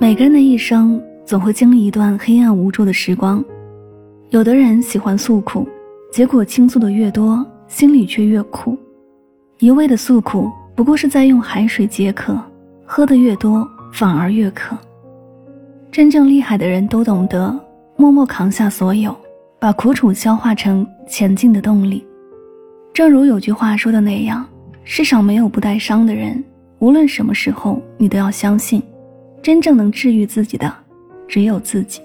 每个人的一生总会经历一段黑暗无助的时光，有的人喜欢诉苦，结果倾诉的越多，心里却越苦。一味的诉苦，不过是在用海水解渴，喝的越多，反而越渴。真正厉害的人都懂得默默扛下所有，把苦楚消化成前进的动力。正如有句话说的那样，世上没有不带伤的人，无论什么时候，你都要相信。真正能治愈自己的，只有自己。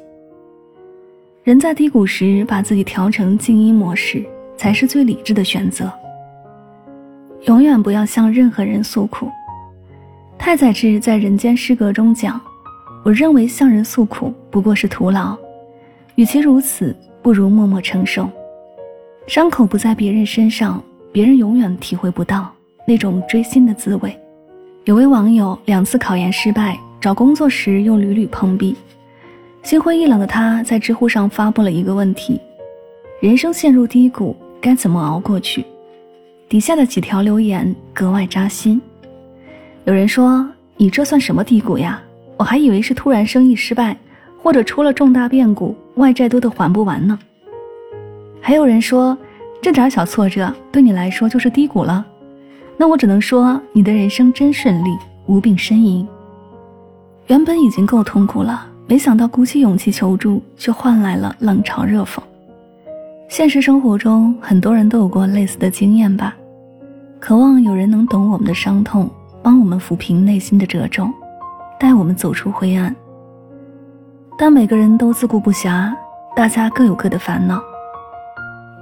人在低谷时，把自己调成静音模式，才是最理智的选择。永远不要向任何人诉苦。太宰治在《人间失格》中讲：“我认为向人诉苦不过是徒劳，与其如此，不如默默承受。伤口不在别人身上，别人永远体会不到那种锥心的滋味。”有位网友两次考研失败。找工作时又屡屡碰壁，心灰意冷的他在知乎上发布了一个问题：人生陷入低谷该怎么熬过去？底下的几条留言格外扎心。有人说：“你这算什么低谷呀？我还以为是突然生意失败，或者出了重大变故，外债多得还不完呢。”还有人说：“这点小挫折对你来说就是低谷了？那我只能说你的人生真顺利，无病呻吟。”原本已经够痛苦了，没想到鼓起勇气求助，却换来了冷嘲热讽。现实生活中，很多人都有过类似的经验吧？渴望有人能懂我们的伤痛，帮我们抚平内心的褶皱，带我们走出灰暗。但每个人都自顾不暇，大家各有各的烦恼。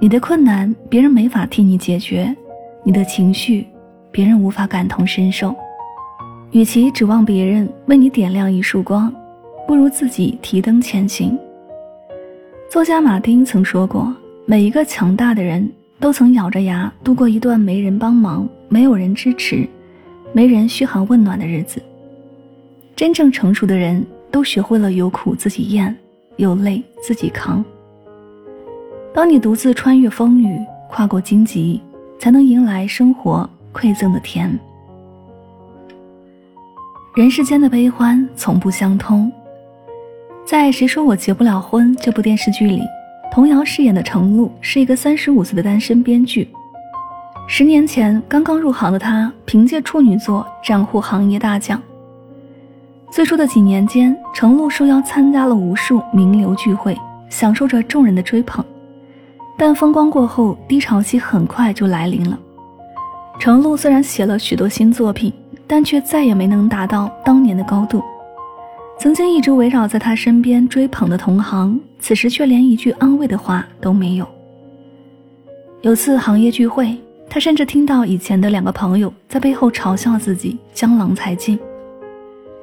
你的困难，别人没法替你解决；你的情绪，别人无法感同身受。与其指望别人为你点亮一束光，不如自己提灯前行。作家马丁曾说过：“每一个强大的人都曾咬着牙度过一段没人帮忙、没有人支持、没人嘘寒问暖的日子。真正成熟的人都学会了有苦自己咽，有泪自己扛。当你独自穿越风雨，跨过荆棘，才能迎来生活馈赠的甜。”人世间的悲欢从不相通。在《谁说我结不了婚》这部电视剧里，童瑶饰演的程璐是一个三十五岁的单身编剧。十年前刚刚入行的她，凭借处女作斩获行业大奖。最初的几年间，程璐受邀参加了无数名流聚会，享受着众人的追捧。但风光过后，低潮期很快就来临了。程璐虽然写了许多新作品。但却再也没能达到当年的高度。曾经一直围绕在他身边追捧的同行，此时却连一句安慰的话都没有。有次行业聚会，他甚至听到以前的两个朋友在背后嘲笑自己江郎才尽，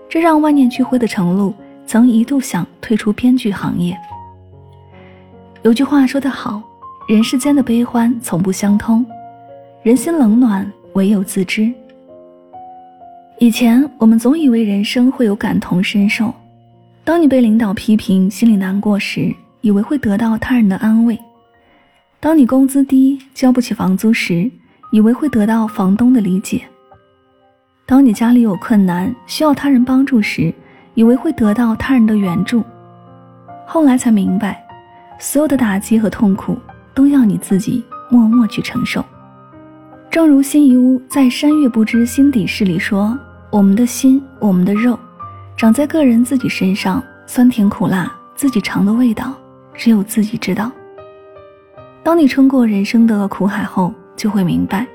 这让万念俱灰的程璐曾一度想退出编剧行业。有句话说得好：“人世间的悲欢从不相通，人心冷暖唯有自知。”以前我们总以为人生会有感同身受，当你被领导批评心里难过时，以为会得到他人的安慰；当你工资低交不起房租时，以为会得到房东的理解；当你家里有困难需要他人帮助时，以为会得到他人的援助。后来才明白，所有的打击和痛苦都要你自己默默去承受。正如辛夷坞在《山月不知心底事》里说。我们的心，我们的肉，长在个人自己身上，酸甜苦辣，自己尝的味道，只有自己知道。当你撑过人生的苦海后，就会明白，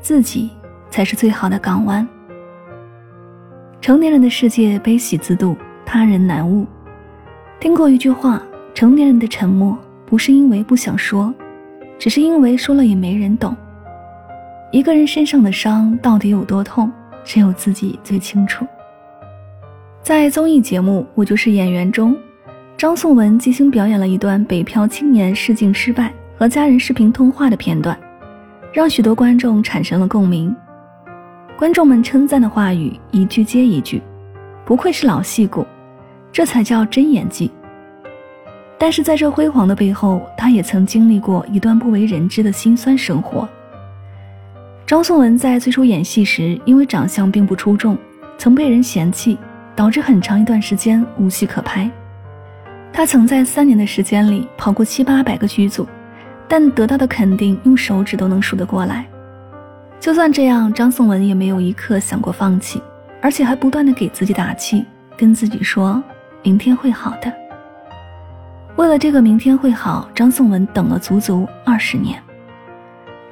自己才是最好的港湾。成年人的世界，悲喜自度，他人难悟。听过一句话：成年人的沉默，不是因为不想说，只是因为说了也没人懂。一个人身上的伤到底有多痛？只有自己最清楚。在综艺节目《我就是演员》中，张颂文即兴表演了一段北漂青年试镜失败和家人视频通话的片段，让许多观众产生了共鸣。观众们称赞的话语一句接一句，不愧是老戏骨，这才叫真演技。但是在这辉煌的背后，他也曾经历过一段不为人知的辛酸生活。张颂文在最初演戏时，因为长相并不出众，曾被人嫌弃，导致很长一段时间无戏可拍。他曾在三年的时间里跑过七八百个剧组，但得到的肯定用手指都能数得过来。就算这样，张颂文也没有一刻想过放弃，而且还不断的给自己打气，跟自己说：“明天会好的。”为了这个明天会好，张颂文等了足足二十年。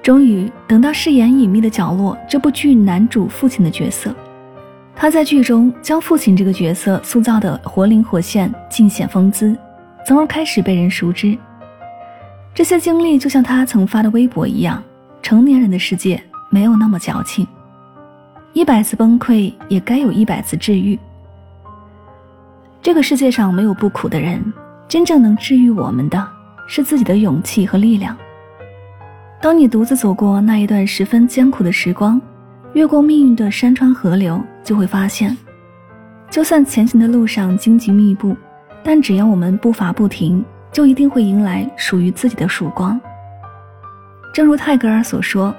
终于等到饰演《隐秘的角落》这部剧男主父亲的角色，他在剧中将父亲这个角色塑造的活灵活现、尽显风姿，从而开始被人熟知。这些经历就像他曾发的微博一样：成年人的世界没有那么矫情，一百次崩溃也该有一百次治愈。这个世界上没有不苦的人，真正能治愈我们的是自己的勇气和力量。当你独自走过那一段十分艰苦的时光，越过命运的山川河流，就会发现，就算前行的路上荆棘密布，但只要我们步伐不停，就一定会迎来属于自己的曙光。正如泰戈尔所说：“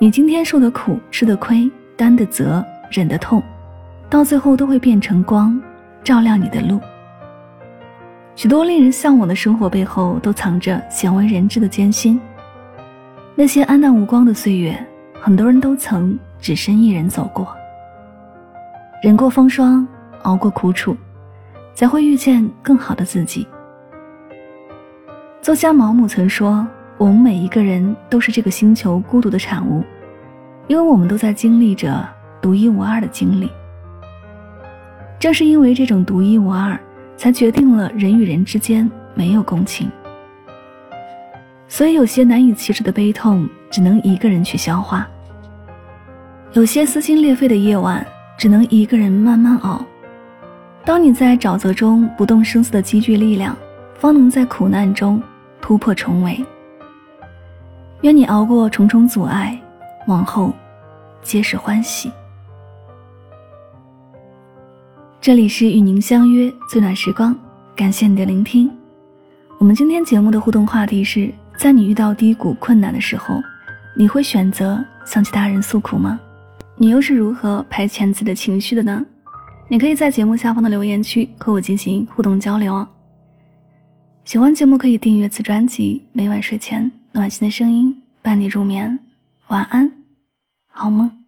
你今天受的苦、吃的亏、担的责、忍的痛，到最后都会变成光，照亮你的路。”许多令人向往的生活背后，都藏着鲜为人知的艰辛。那些黯淡无光的岁月，很多人都曾只身一人走过。忍过风霜，熬过苦楚，才会遇见更好的自己。作家毛姆曾说：“我们每一个人都是这个星球孤独的产物，因为我们都在经历着独一无二的经历。正是因为这种独一无二，才决定了人与人之间没有共情。”所以，有些难以启齿的悲痛，只能一个人去消化；有些撕心裂肺的夜晚，只能一个人慢慢熬。当你在沼泽中不动声色的积聚力量，方能在苦难中突破重围。愿你熬过重重阻碍，往后皆是欢喜。这里是与您相约最暖时光，感谢你的聆听。我们今天节目的互动话题是。在你遇到低谷困难的时候，你会选择向其他人诉苦吗？你又是如何排遣自己的情绪的呢？你可以在节目下方的留言区和我进行互动交流哦。喜欢节目可以订阅此专辑，每晚睡前暖心的声音伴你入眠，晚安，好梦。